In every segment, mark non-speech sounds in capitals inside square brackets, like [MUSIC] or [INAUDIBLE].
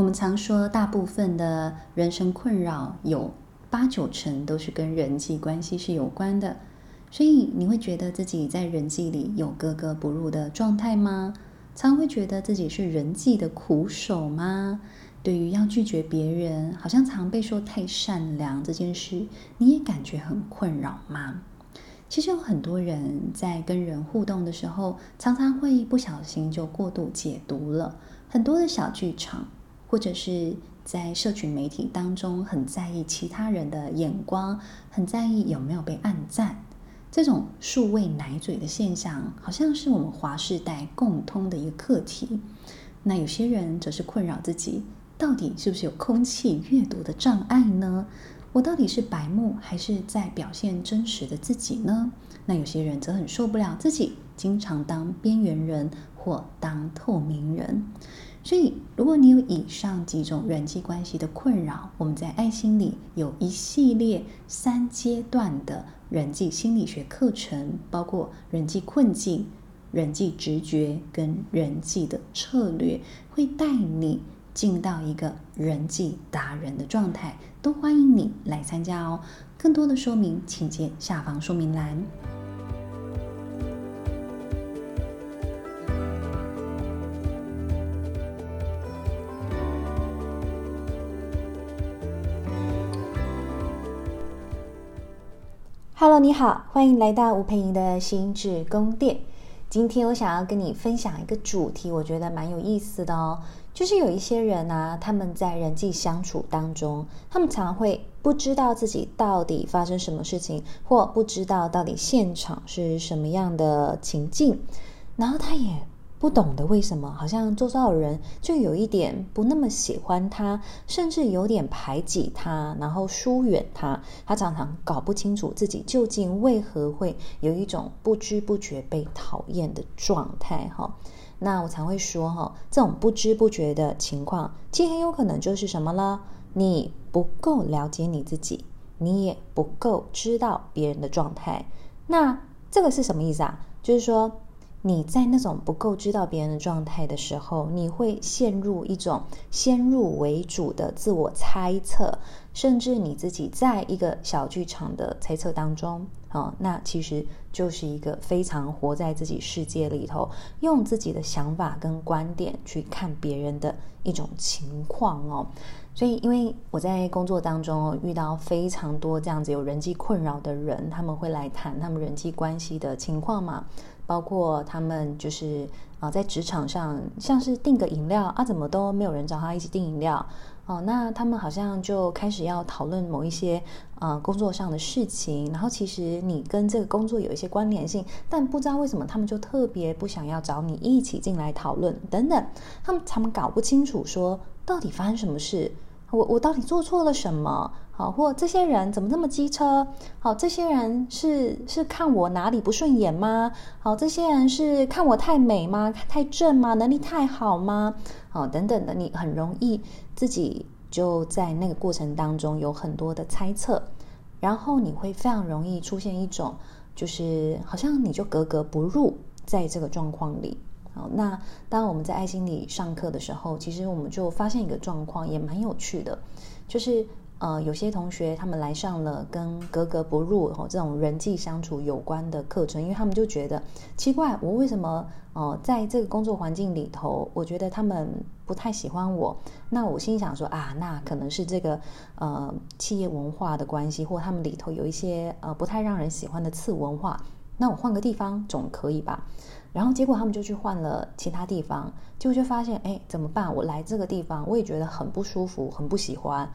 我们常说，大部分的人生困扰有八九成都是跟人际关系是有关的，所以你会觉得自己在人际里有格格不入的状态吗？常会觉得自己是人际的苦手吗？对于要拒绝别人，好像常被说太善良这件事，你也感觉很困扰吗？其实有很多人在跟人互动的时候，常常会不小心就过度解读了很多的小剧场，或者是在社群媒体当中很在意其他人的眼光，很在意有没有被按赞。这种数位奶嘴的现象，好像是我们华世代共通的一个课题。那有些人则是困扰自己，到底是不是有空气阅读的障碍呢？我到底是白目，还是在表现真实的自己呢？那有些人则很受不了自己经常当边缘人或当透明人。所以，如果你有以上几种人际关系的困扰，我们在爱心理有一系列三阶段的人际心理学课程，包括人际困境、人际直觉跟人际的策略，会带你。进到一个人际达人的状态，都欢迎你来参加哦。更多的说明，请见下方说明栏。Hello，你好，欢迎来到吴佩莹的心智宫殿。今天我想要跟你分享一个主题，我觉得蛮有意思的哦。就是有一些人啊，他们在人际相处当中，他们常会不知道自己到底发生什么事情，或不知道到底现场是什么样的情境，然后他也不懂得为什么，好像周遭的人就有一点不那么喜欢他，甚至有点排挤他，然后疏远他。他常常搞不清楚自己究竟为何会有一种不知不觉被讨厌的状态，哈。那我常会说哈，这种不知不觉的情况，其实很有可能就是什么呢？你不够了解你自己，你也不够知道别人的状态。那这个是什么意思啊？就是说。你在那种不够知道别人的状态的时候，你会陷入一种先入为主的自我猜测，甚至你自己在一个小剧场的猜测当中，哦，那其实就是一个非常活在自己世界里头，用自己的想法跟观点去看别人的一种情况哦。所以，因为我在工作当中遇到非常多这样子有人际困扰的人，他们会来谈他们人际关系的情况嘛。包括他们就是啊，在职场上，像是订个饮料啊，怎么都没有人找他一起订饮料哦。那他们好像就开始要讨论某一些呃工作上的事情，然后其实你跟这个工作有一些关联性，但不知道为什么他们就特别不想要找你一起进来讨论等等。他们他们搞不清楚说到底发生什么事。我我到底做错了什么？好，或这些人怎么这么机车？好，这些人是是看我哪里不顺眼吗？好，这些人是看我太美吗？太正吗？能力太好吗？好，等等的，你很容易自己就在那个过程当中有很多的猜测，然后你会非常容易出现一种，就是好像你就格格不入在这个状况里。那当我们在爱心里上课的时候，其实我们就发现一个状况，也蛮有趣的，就是呃，有些同学他们来上了跟格格不入哦这种人际相处有关的课程，因为他们就觉得奇怪，我为什么呃在这个工作环境里头，我觉得他们不太喜欢我。那我心想说啊，那可能是这个呃企业文化的关系，或他们里头有一些呃不太让人喜欢的次文化。那我换个地方总可以吧？然后结果他们就去换了其他地方，结果就发现，哎，怎么办？我来这个地方，我也觉得很不舒服，很不喜欢。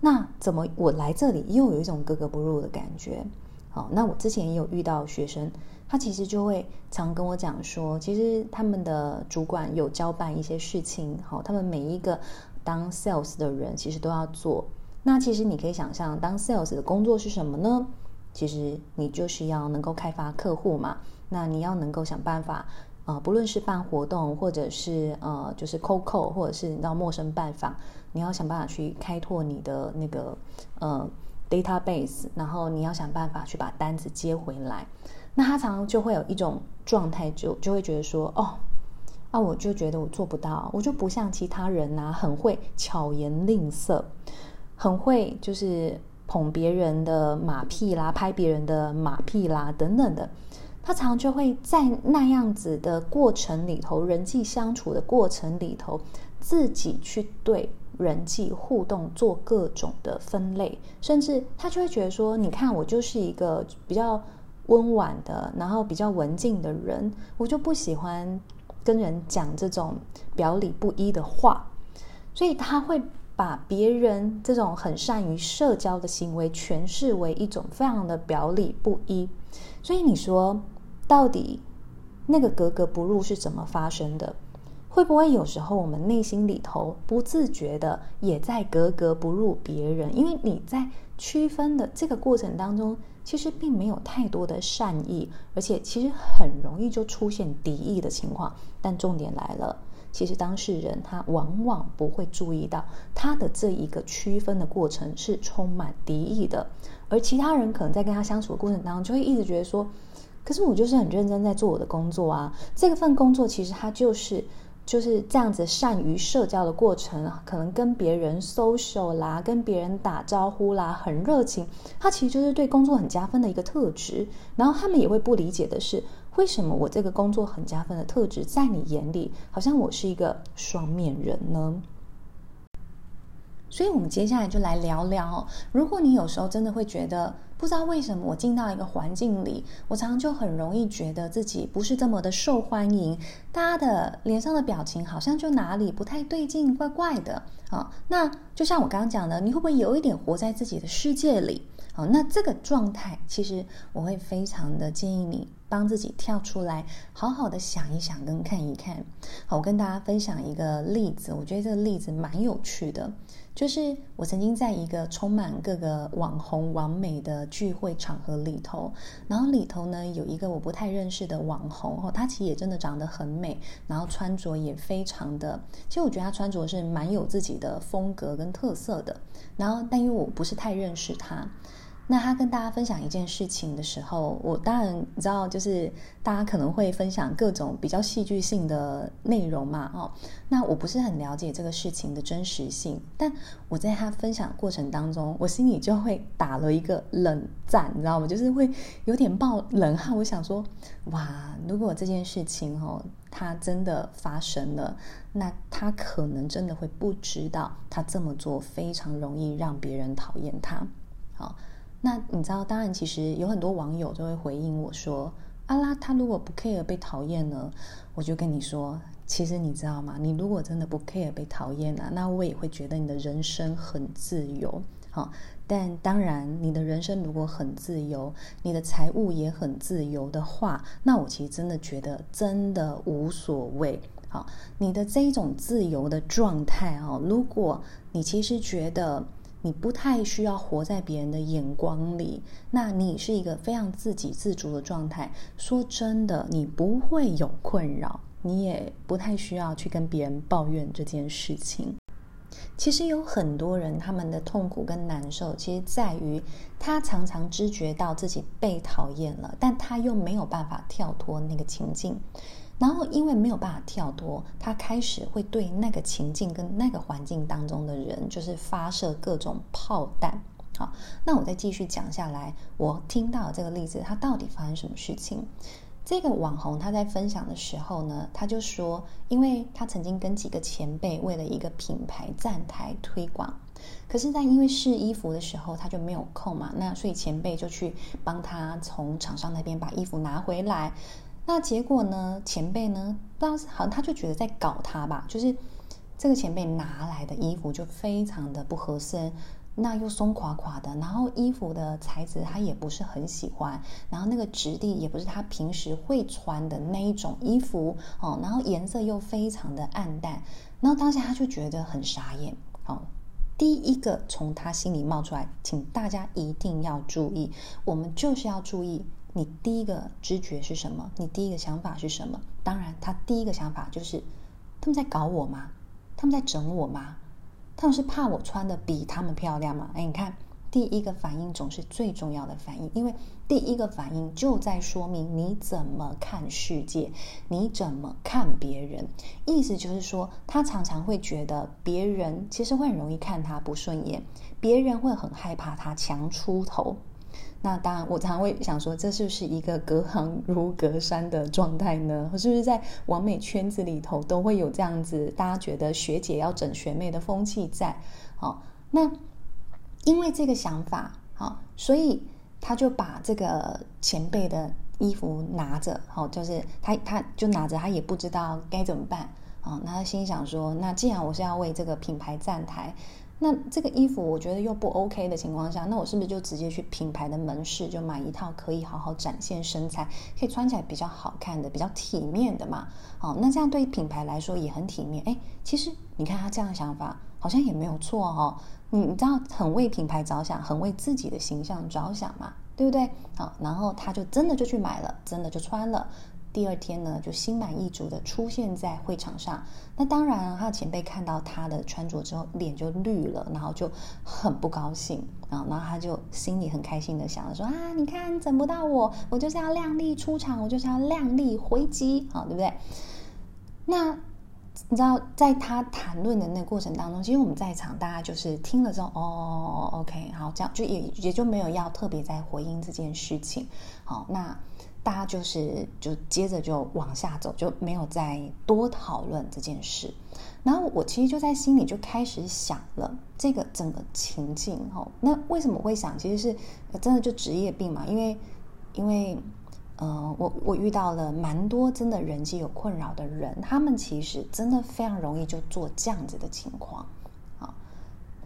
那怎么我来这里又有一种格格不入的感觉？好，那我之前也有遇到学生，他其实就会常跟我讲说，其实他们的主管有交办一些事情，好，他们每一个当 sales 的人其实都要做。那其实你可以想象，当 sales 的工作是什么呢？其实你就是要能够开发客户嘛。那你要能够想办法，啊、呃，不论是办活动，或者是呃，就是 cold call，或者是你到陌生拜访，你要想办法去开拓你的那个呃 database，然后你要想办法去把单子接回来。那他常常就会有一种状态，就就会觉得说，哦，啊，我就觉得我做不到，我就不像其他人呐，很会巧言令色，很会就是捧别人的马屁啦，拍别人的马屁啦，等等的。他常常就会在那样子的过程里头，人际相处的过程里头，自己去对人际互动做各种的分类，甚至他就会觉得说：“你看，我就是一个比较温婉的，然后比较文静的人，我就不喜欢跟人讲这种表里不一的话。”所以他会把别人这种很善于社交的行为诠释为一种非常的表里不一。所以你说。到底那个格格不入是怎么发生的？会不会有时候我们内心里头不自觉的也在格格不入别人？因为你在区分的这个过程当中，其实并没有太多的善意，而且其实很容易就出现敌意的情况。但重点来了，其实当事人他往往不会注意到他的这一个区分的过程是充满敌意的，而其他人可能在跟他相处的过程当中，就会一直觉得说。可是我就是很认真在做我的工作啊，这个份工作其实它就是就是这样子善于社交的过程，可能跟别人 social 啦，跟别人打招呼啦，很热情，它其实就是对工作很加分的一个特质。然后他们也会不理解的是，为什么我这个工作很加分的特质，在你眼里好像我是一个双面人呢？所以，我们接下来就来聊聊。如果你有时候真的会觉得不知道为什么我进到一个环境里，我常常就很容易觉得自己不是这么的受欢迎，大家的脸上的表情好像就哪里不太对劲，怪怪的啊。那就像我刚刚讲的，你会不会有一点活在自己的世界里？好，那这个状态，其实我会非常的建议你帮自己跳出来，好好的想一想跟看一看。好，我跟大家分享一个例子，我觉得这个例子蛮有趣的，就是我曾经在一个充满各个网红完美的聚会场合里头，然后里头呢有一个我不太认识的网红，哦，她其实也真的长得很美，然后穿着也非常的，其实我觉得她穿着是蛮有自己的风格跟特色的，然后但因为我不是太认识她。那他跟大家分享一件事情的时候，我当然你知道，就是大家可能会分享各种比较戏剧性的内容嘛，哦，那我不是很了解这个事情的真实性，但我在他分享过程当中，我心里就会打了一个冷战，你知道吗？就是会有点冒冷汗。我想说，哇，如果这件事情哦，他真的发生了，那他可能真的会不知道，他这么做非常容易让别人讨厌他，好。那你知道，当然，其实有很多网友就会回应我说：“阿拉，他如果不 care 被讨厌呢？”我就跟你说，其实你知道吗？你如果真的不 care 被讨厌啊，那我也会觉得你的人生很自由。好，但当然，你的人生如果很自由，你的财务也很自由的话，那我其实真的觉得真的无所谓。好，你的这一种自由的状态哦，如果你其实觉得。你不太需要活在别人的眼光里，那你是一个非常自给自足的状态。说真的，你不会有困扰，你也不太需要去跟别人抱怨这件事情。其实有很多人，他们的痛苦跟难受，其实在于他常常知觉到自己被讨厌了，但他又没有办法跳脱那个情境。然后，因为没有办法跳脱，他开始会对那个情境跟那个环境当中的人，就是发射各种炮弹。好，那我再继续讲下来，我听到这个例子，他到底发生什么事情？这个网红他在分享的时候呢，他就说，因为他曾经跟几个前辈为了一个品牌站台推广，可是，在因为试衣服的时候他就没有空嘛，那所以前辈就去帮他从厂商那边把衣服拿回来。那结果呢？前辈呢？不知道，好像他就觉得在搞他吧。就是这个前辈拿来的衣服就非常的不合身，那又松垮垮的，然后衣服的材质他也不是很喜欢，然后那个质地也不是他平时会穿的那一种衣服哦，然后颜色又非常的暗淡，然后当下他就觉得很傻眼。哦，第一个从他心里冒出来，请大家一定要注意，我们就是要注意。你第一个知觉是什么？你第一个想法是什么？当然，他第一个想法就是他们在搞我吗？他们在整我吗？他们是怕我穿的比他们漂亮吗？哎，你看，第一个反应总是最重要的反应，因为第一个反应就在说明你怎么看世界，你怎么看别人。意思就是说，他常常会觉得别人其实会很容易看他不顺眼，别人会很害怕他强出头。那当然，我常常会想说，这是不是一个隔行 [LAUGHS] 如隔山的状态呢？是不是在完美圈子里头都会有这样子，大家觉得学姐要整学妹的风气在？好，那因为这个想法，好，所以他就把这个前辈的衣服拿着，好，就是他他就拿着，他也不知道该怎么办，啊，那他心想说，那既然我是要为这个品牌站台。那这个衣服我觉得又不 OK 的情况下，那我是不是就直接去品牌的门市就买一套可以好好展现身材，可以穿起来比较好看的、比较体面的嘛？哦，那这样对品牌来说也很体面。哎，其实你看他这样的想法好像也没有错哦。你你知道很为品牌着想，很为自己的形象着想嘛，对不对？好，然后他就真的就去买了，真的就穿了。第二天呢，就心满意足的出现在会场上。那当然，他的前辈看到他的穿着之后，脸就绿了，然后就很不高兴。然后，然后他就心里很开心的想着说：“啊，你看整不到我，我就是要靓丽出场，我就是要靓丽回击，好，对不对？”那你知道，在他谈论的那个过程当中，其实我们在场大家就是听了之后，哦，OK，好，这样就也也就没有要特别再回应这件事情。好，那。大家就是就接着就往下走，就没有再多讨论这件事。然后我其实就在心里就开始想了这个整个情境哦。那为什么会想？其实是真的就职业病嘛。因为因为呃，我我遇到了蛮多真的人际有困扰的人，他们其实真的非常容易就做这样子的情况啊。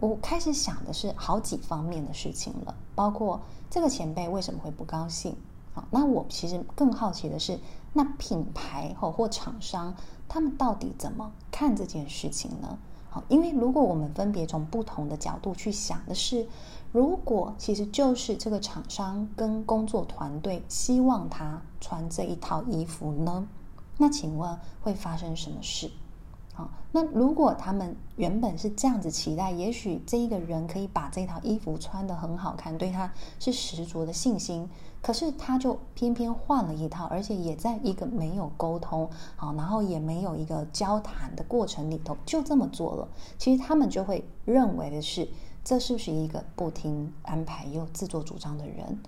我开始想的是好几方面的事情了，包括这个前辈为什么会不高兴。那我其实更好奇的是，那品牌或或厂商他们到底怎么看这件事情呢？好，因为如果我们分别从不同的角度去想的是，如果其实就是这个厂商跟工作团队希望他穿这一套衣服呢，那请问会发生什么事？好，那如果他们原本是这样子期待，也许这一个人可以把这套衣服穿得很好看，对他是十足的信心。可是他就偏偏换了一套，而且也在一个没有沟通，好，然后也没有一个交谈的过程里头，就这么做了。其实他们就会认为的是，这是不是一个不听安排又自作主张的人？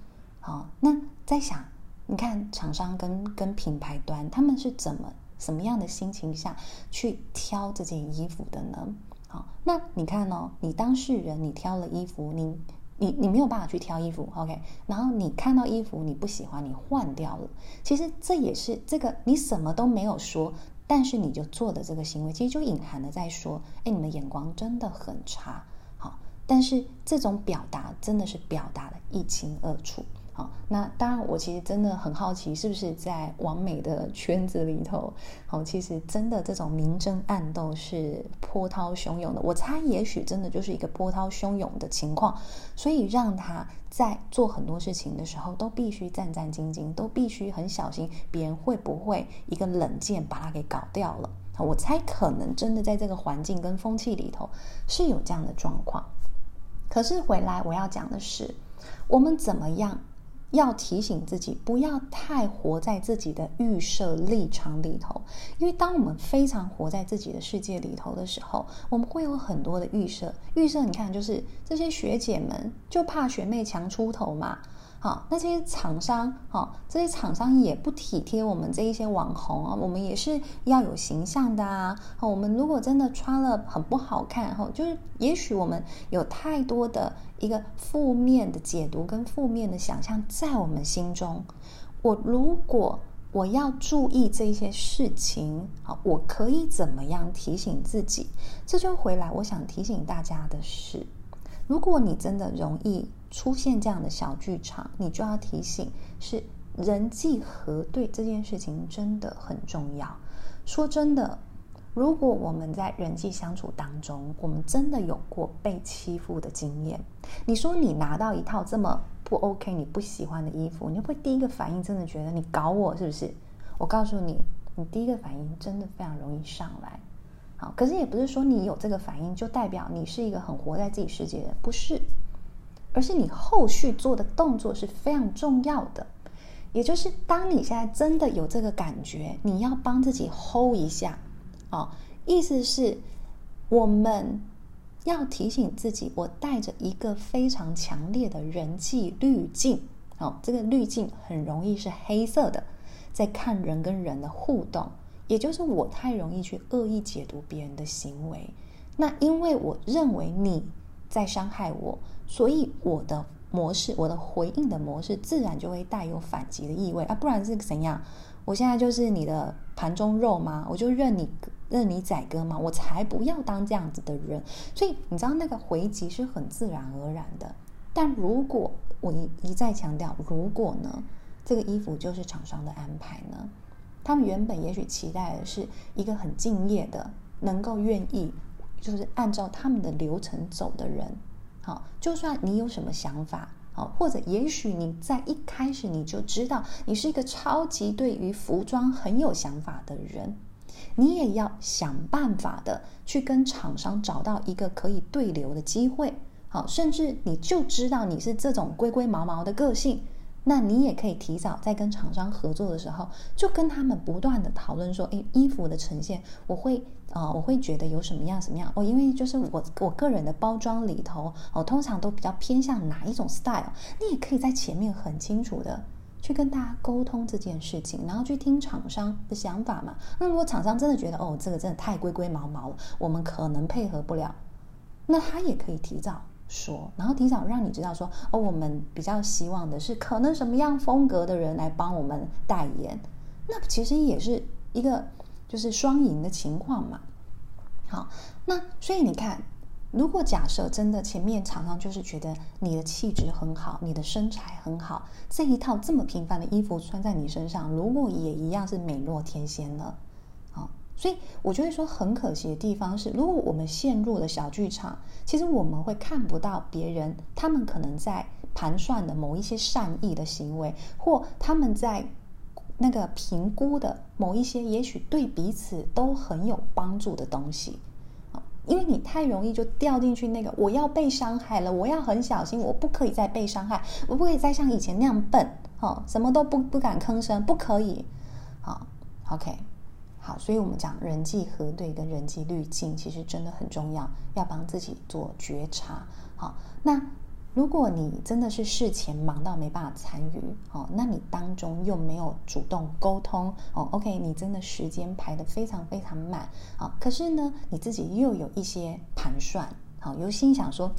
好，那在想，你看厂商跟跟品牌端他们是怎么什么样的心情下去挑这件衣服的呢？好，那你看哦，你当事人你挑了衣服，你。你你没有办法去挑衣服，OK？然后你看到衣服你不喜欢，你换掉了。其实这也是这个你什么都没有说，但是你就做的这个行为，其实就隐含的在说，哎，你的眼光真的很差，好。但是这种表达真的是表达的一清二楚。那当然，我其实真的很好奇，是不是在网美的圈子里头，好，其实真的这种明争暗斗是波涛汹涌的。我猜，也许真的就是一个波涛汹涌的情况，所以让他在做很多事情的时候，都必须战战兢兢，都必须很小心，别人会不会一个冷箭把他给搞掉了。我猜，可能真的在这个环境跟风气里头是有这样的状况。可是回来我要讲的是，我们怎么样？要提醒自己，不要太活在自己的预设立场里头，因为当我们非常活在自己的世界里头的时候，我们会有很多的预设。预设，你看，就是这些学姐们就怕学妹强出头嘛。好，那这些厂商，好，这些厂商也不体贴我们这一些网红啊，我们也是要有形象的啊。我们如果真的穿了很不好看，哈，就是也许我们有太多的一个负面的解读跟负面的想象在我们心中。我如果我要注意这些事情，好，我可以怎么样提醒自己？这就回来，我想提醒大家的是，如果你真的容易。出现这样的小剧场，你就要提醒，是人际核对这件事情真的很重要。说真的，如果我们在人际相处当中，我们真的有过被欺负的经验，你说你拿到一套这么不 OK、你不喜欢的衣服，你会第一个反应真的觉得你搞我是不是？我告诉你，你第一个反应真的非常容易上来。好，可是也不是说你有这个反应就代表你是一个很活在自己世界的人，不是。而是你后续做的动作是非常重要的。也就是当你现在真的有这个感觉，你要帮自己 hold 一下，哦，意思是我们要提醒自己，我带着一个非常强烈的人际滤镜，哦，这个滤镜很容易是黑色的，在看人跟人的互动，也就是我太容易去恶意解读别人的行为，那因为我认为你在伤害我，所以我的。模式，我的回应的模式自然就会带有反击的意味啊，不然是怎样？我现在就是你的盘中肉吗？我就任你任你宰割吗？我才不要当这样子的人。所以你知道那个回击是很自然而然的。但如果我一一再强调，如果呢，这个衣服就是厂商的安排呢？他们原本也许期待的是一个很敬业的，能够愿意就是按照他们的流程走的人。好，就算你有什么想法，好，或者也许你在一开始你就知道你是一个超级对于服装很有想法的人，你也要想办法的去跟厂商找到一个可以对流的机会，好，甚至你就知道你是这种龟龟毛毛的个性。那你也可以提早在跟厂商合作的时候，就跟他们不断的讨论说，诶，衣服的呈现，我会、呃，我会觉得有什么样什么样哦，因为就是我我个人的包装里头，哦，通常都比较偏向哪一种 style，你也可以在前面很清楚的去跟大家沟通这件事情，然后去听厂商的想法嘛。那如果厂商真的觉得哦，这个真的太龟龟毛毛了，我们可能配合不了，那他也可以提早。说，然后提早让你知道说，哦，我们比较希望的是可能什么样风格的人来帮我们代言，那其实也是一个就是双赢的情况嘛。好，那所以你看，如果假设真的前面常常就是觉得你的气质很好，你的身材很好，这一套这么平凡的衣服穿在你身上，如果也一样是美若天仙了。所以，我就会说，很可惜的地方是，如果我们陷入了小剧场，其实我们会看不到别人，他们可能在盘算的某一些善意的行为，或他们在那个评估的某一些，也许对彼此都很有帮助的东西。因为你太容易就掉进去那个，我要被伤害了，我要很小心，我不可以再被伤害，我不可以再像以前那样笨，哦，什么都不不敢吭声，不可以。好，OK。好，所以我们讲人际核对跟人际滤镜，其实真的很重要，要帮自己做觉察。好，那如果你真的是事前忙到没办法参与，哦，那你当中又没有主动沟通，哦，OK，你真的时间排得非常非常满，好，可是呢，你自己又有一些盘算。好，有心想说，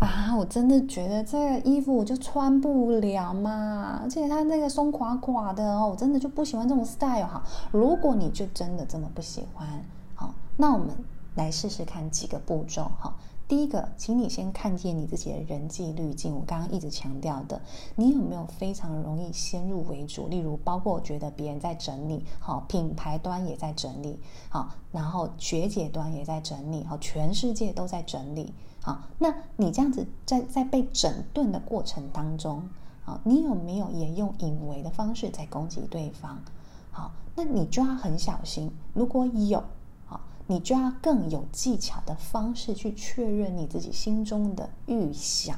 啊，我真的觉得这个衣服我就穿不了嘛，而且它那个松垮垮的哦，我真的就不喜欢这种 style。哈，如果你就真的这么不喜欢，好，那我们来试试看几个步骤，哈。第一个，请你先看见你自己的人际滤镜。我刚刚一直强调的，你有没有非常容易先入为主？例如，包括我觉得别人在整理，好，品牌端也在整理，好，然后学姐端也在整理，好，全世界都在整理，好，那你这样子在在被整顿的过程当中，啊，你有没有也用隐为的方式在攻击对方？好，那你就要很小心，如果有。你就要更有技巧的方式去确认你自己心中的预想，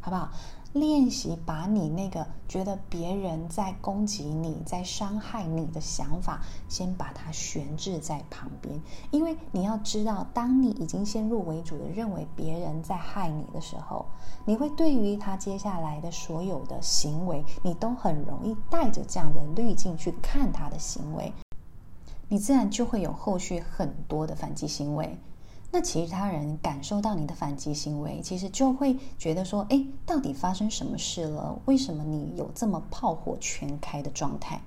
好不好？练习把你那个觉得别人在攻击你、在伤害你的想法，先把它悬置在旁边。因为你要知道，当你已经先入为主的认为别人在害你的时候，你会对于他接下来的所有的行为，你都很容易带着这样的滤镜去看他的行为。你自然就会有后续很多的反击行为，那其他人感受到你的反击行为，其实就会觉得说：哎，到底发生什么事了？为什么你有这么炮火全开的状态？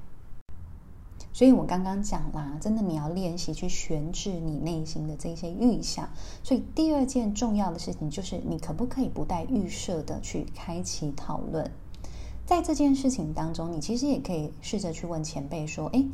所以我刚刚讲啦，真的你要练习去悬置你内心的这些预想。所以第二件重要的事情就是，你可不可以不带预设的去开启讨论？在这件事情当中，你其实也可以试着去问前辈说：哎。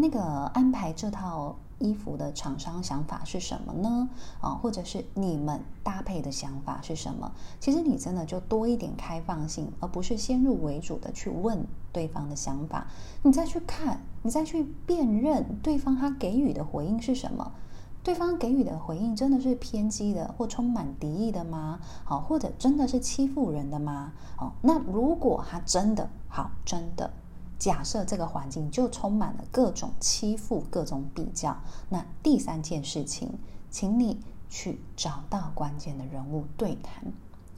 那个安排这套衣服的厂商想法是什么呢？啊，或者是你们搭配的想法是什么？其实你真的就多一点开放性，而不是先入为主的去问对方的想法。你再去看，你再去辨认对方他给予的回应是什么？对方给予的回应真的是偏激的，或充满敌意的吗？好，或者真的是欺负人的吗？好，那如果他真的好，真的假设这个环境就充满了各种欺负、各种比较，那第三件事情，请你去找到关键的人物对谈。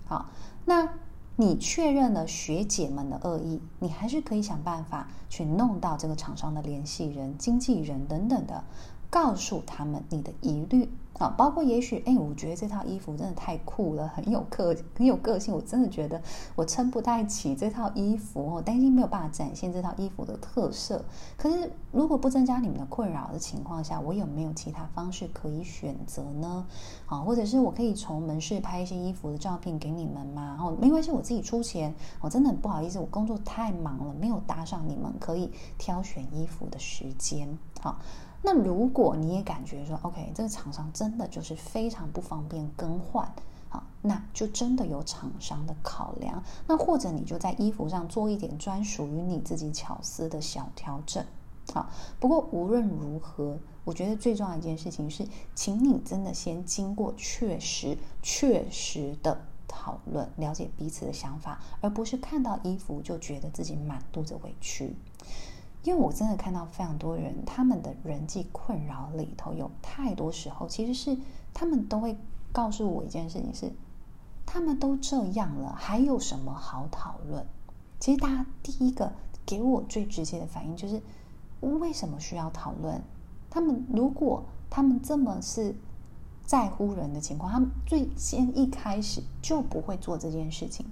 好，那。你确认了学姐们的恶意，你还是可以想办法去弄到这个厂商的联系人、经纪人等等的，告诉他们你的疑虑。啊，包括也许，哎，我觉得这套衣服真的太酷了，很有个很有个性，我真的觉得我撑不太起这套衣服，我担心没有办法展现这套衣服的特色。可是，如果不增加你们的困扰的情况下，我有没有其他方式可以选择呢？啊，或者是我可以从门市拍一些衣服的照片给你们吗？哦，没关系，我自己出钱。我真的很不好意思，我工作太忙了，没有搭上你们可以挑选衣服的时间。好。那如果你也感觉说，OK，这个厂商真的就是非常不方便更换，好，那就真的有厂商的考量。那或者你就在衣服上做一点专属于你自己巧思的小调整，好。不过无论如何，我觉得最重要一件事情是，请你真的先经过确实、确实的讨论，了解彼此的想法，而不是看到衣服就觉得自己满肚子委屈。因为我真的看到非常多人，他们的人际困扰里头有太多时候，其实是他们都会告诉我一件事情是：他们都这样了，还有什么好讨论？其实大家第一个给我最直接的反应就是：为什么需要讨论？他们如果他们这么是在乎人的情况，他们最先一开始就不会做这件事情。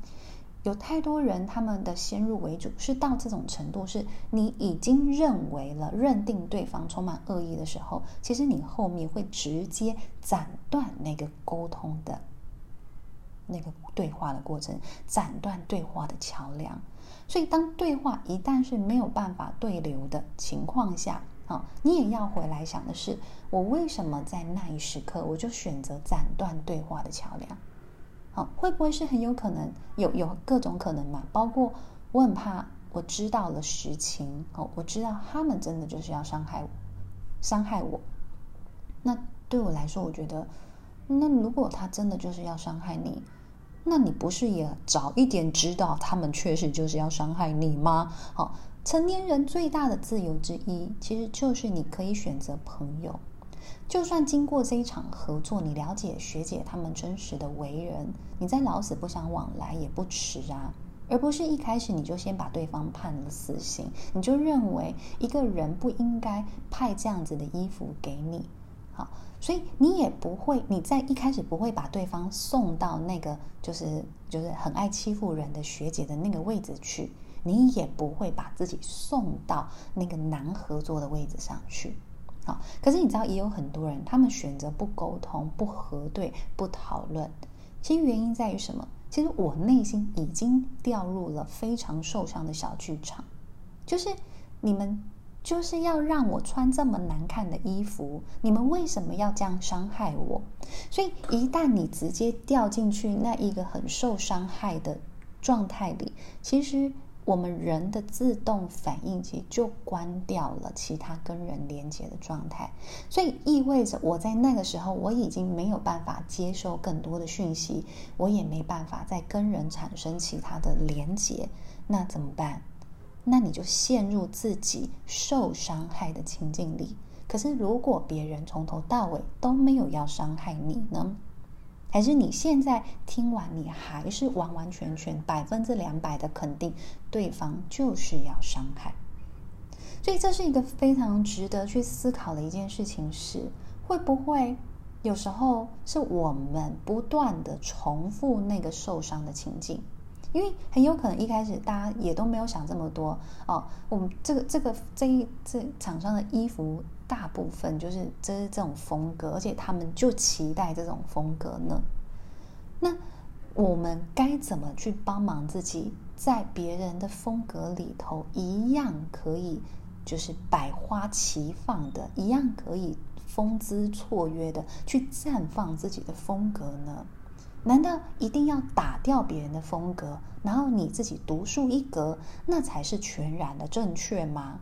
有太多人，他们的先入为主是到这种程度，是你已经认为了、认定对方充满恶意的时候，其实你后面会直接斩断那个沟通的那个对话的过程，斩断对话的桥梁。所以，当对话一旦是没有办法对流的情况下，啊，你也要回来想的是，我为什么在那一时刻我就选择斩断对话的桥梁？会不会是很有可能有有各种可能嘛？包括我很怕，我知道了实情哦，我知道他们真的就是要伤害我，伤害我。那对我来说，我觉得，那如果他真的就是要伤害你，那你不是也早一点知道他们确实就是要伤害你吗？好，成年人最大的自由之一，其实就是你可以选择朋友。就算经过这一场合作，你了解学姐他们真实的为人，你再老死不相往来也不迟啊。而不是一开始你就先把对方判了死刑，你就认为一个人不应该派这样子的衣服给你，好，所以你也不会，你在一开始不会把对方送到那个就是就是很爱欺负人的学姐的那个位置去，你也不会把自己送到那个难合作的位置上去。可是你知道，也有很多人，他们选择不沟通、不核对、不讨论。其实原因在于什么？其实我内心已经掉入了非常受伤的小剧场，就是你们就是要让我穿这么难看的衣服，你们为什么要这样伤害我？所以一旦你直接掉进去那一个很受伤害的状态里，其实。我们人的自动反应其实就关掉了其他跟人连接的状态，所以意味着我在那个时候我已经没有办法接受更多的讯息，我也没办法再跟人产生其他的连接，那怎么办？那你就陷入自己受伤害的情境里。可是如果别人从头到尾都没有要伤害你呢？还是你现在听完，你还是完完全全百分之两百的肯定对方就是要伤害，所以这是一个非常值得去思考的一件事情是，会不会有时候是我们不断的重复那个受伤的情境，因为很有可能一开始大家也都没有想这么多哦，我们这个这个这一这厂商的衣服。大部分就是这是这种风格，而且他们就期待这种风格呢。那我们该怎么去帮忙自己，在别人的风格里头一样可以，就是百花齐放的，一样可以风姿绰约的去绽放自己的风格呢？难道一定要打掉别人的风格，然后你自己独树一格，那才是全然的正确吗？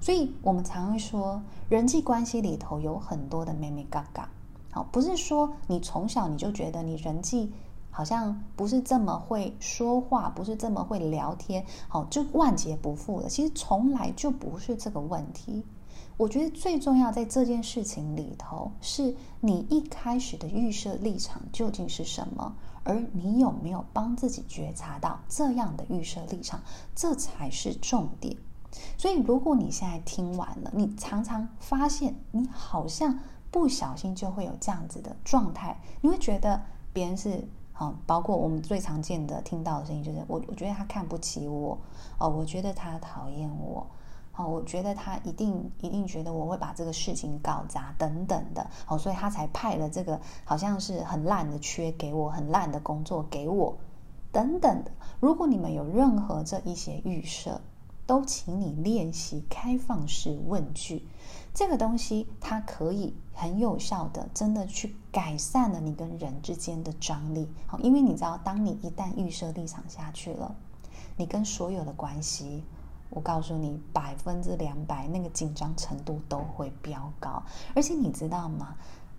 所以我们常会说，人际关系里头有很多的妹妹嘎嘎。好，不是说你从小你就觉得你人际好像不是这么会说话，不是这么会聊天，好，就万劫不复了。其实从来就不是这个问题。我觉得最重要在这件事情里头，是你一开始的预设立场究竟是什么，而你有没有帮自己觉察到这样的预设立场，这才是重点。所以，如果你现在听完了，你常常发现你好像不小心就会有这样子的状态，你会觉得别人是好，包括我们最常见的听到的声音就是我，我觉得他看不起我，哦，我觉得他讨厌我。哦，我觉得他一定一定觉得我会把这个事情搞砸等等的，哦，所以他才派了这个好像是很烂的缺给我，很烂的工作给我，等等的。如果你们有任何这一些预设，都请你练习开放式问句，这个东西它可以很有效的，真的去改善了你跟人之间的张力。好，因为你知道，当你一旦预设立场下去了，你跟所有的关系。我告诉你，百分之两百那个紧张程度都会飙高，而且你知道吗？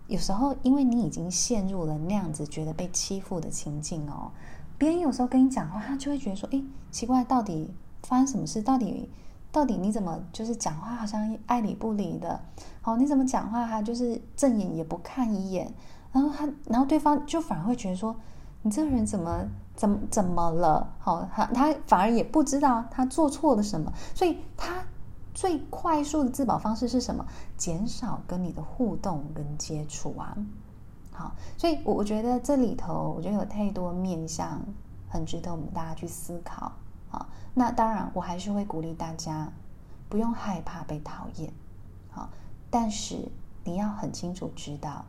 有时候因为你已经陷入了那样子觉得被欺负的情境哦，别人有时候跟你讲话，他就会觉得说：“诶，奇怪，到底发生什么事？到底到底你怎么就是讲话好像爱理不理的？哦，你怎么讲话他就是正眼也不看一眼？然后他，然后对方就反而会觉得说：你这个人怎么？”怎么怎么了？好，他他反而也不知道他做错了什么，所以他最快速的自保方式是什么？减少跟你的互动跟接触啊。好，所以我我觉得这里头，我觉得有太多面向，很值得我们大家去思考。好，那当然我还是会鼓励大家，不用害怕被讨厌。好，但是你要很清楚知道。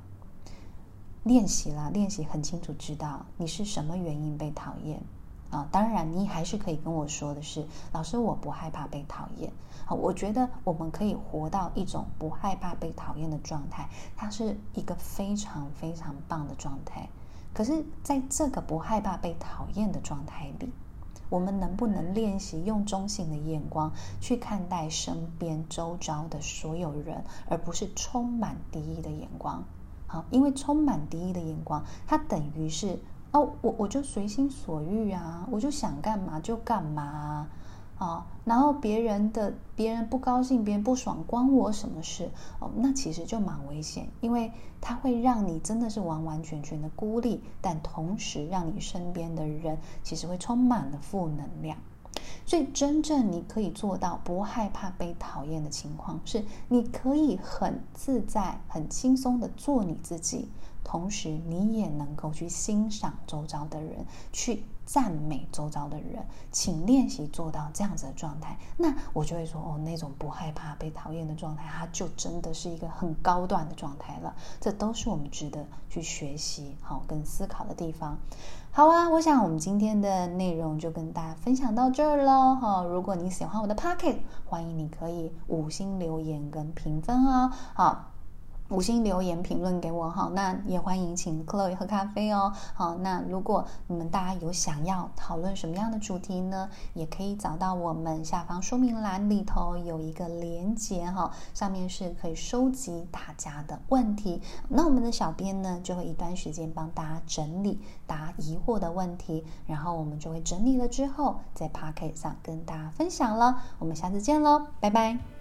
练习啦，练习很清楚知道你是什么原因被讨厌啊。当然，你还是可以跟我说的是，老师，我不害怕被讨厌。好，我觉得我们可以活到一种不害怕被讨厌的状态，它是一个非常非常棒的状态。可是，在这个不害怕被讨厌的状态里，我们能不能练习用中性的眼光去看待身边周遭的所有人，而不是充满敌意的眼光？好，因为充满敌意的眼光，它等于是哦，我我就随心所欲啊，我就想干嘛就干嘛，啊，然后别人的别人不高兴，别人不爽，关我什么事？哦，那其实就蛮危险，因为它会让你真的是完完全全的孤立，但同时让你身边的人其实会充满了负能量。所以，真正你可以做到不害怕被讨厌的情况，是你可以很自在、很轻松的做你自己，同时你也能够去欣赏周遭的人，去赞美周遭的人。请练习做到这样子的状态，那我就会说，哦，那种不害怕被讨厌的状态，它就真的是一个很高段的状态了。这都是我们值得去学习、好跟思考的地方。好啊，我想我们今天的内容就跟大家分享到这儿喽哈。如果你喜欢我的 Podcast，欢迎你可以五星留言跟评分哦。好。五星留言评论给我哈，那也欢迎请 Chloe 喝咖啡哦。好，那如果你们大家有想要讨论什么样的主题呢，也可以找到我们下方说明栏里头有一个连接哈，上面是可以收集大家的问题。那我们的小编呢，就会一段时间帮大家整理答疑惑的问题，然后我们就会整理了之后在 Pocket 上跟大家分享了。我们下次见喽，拜拜。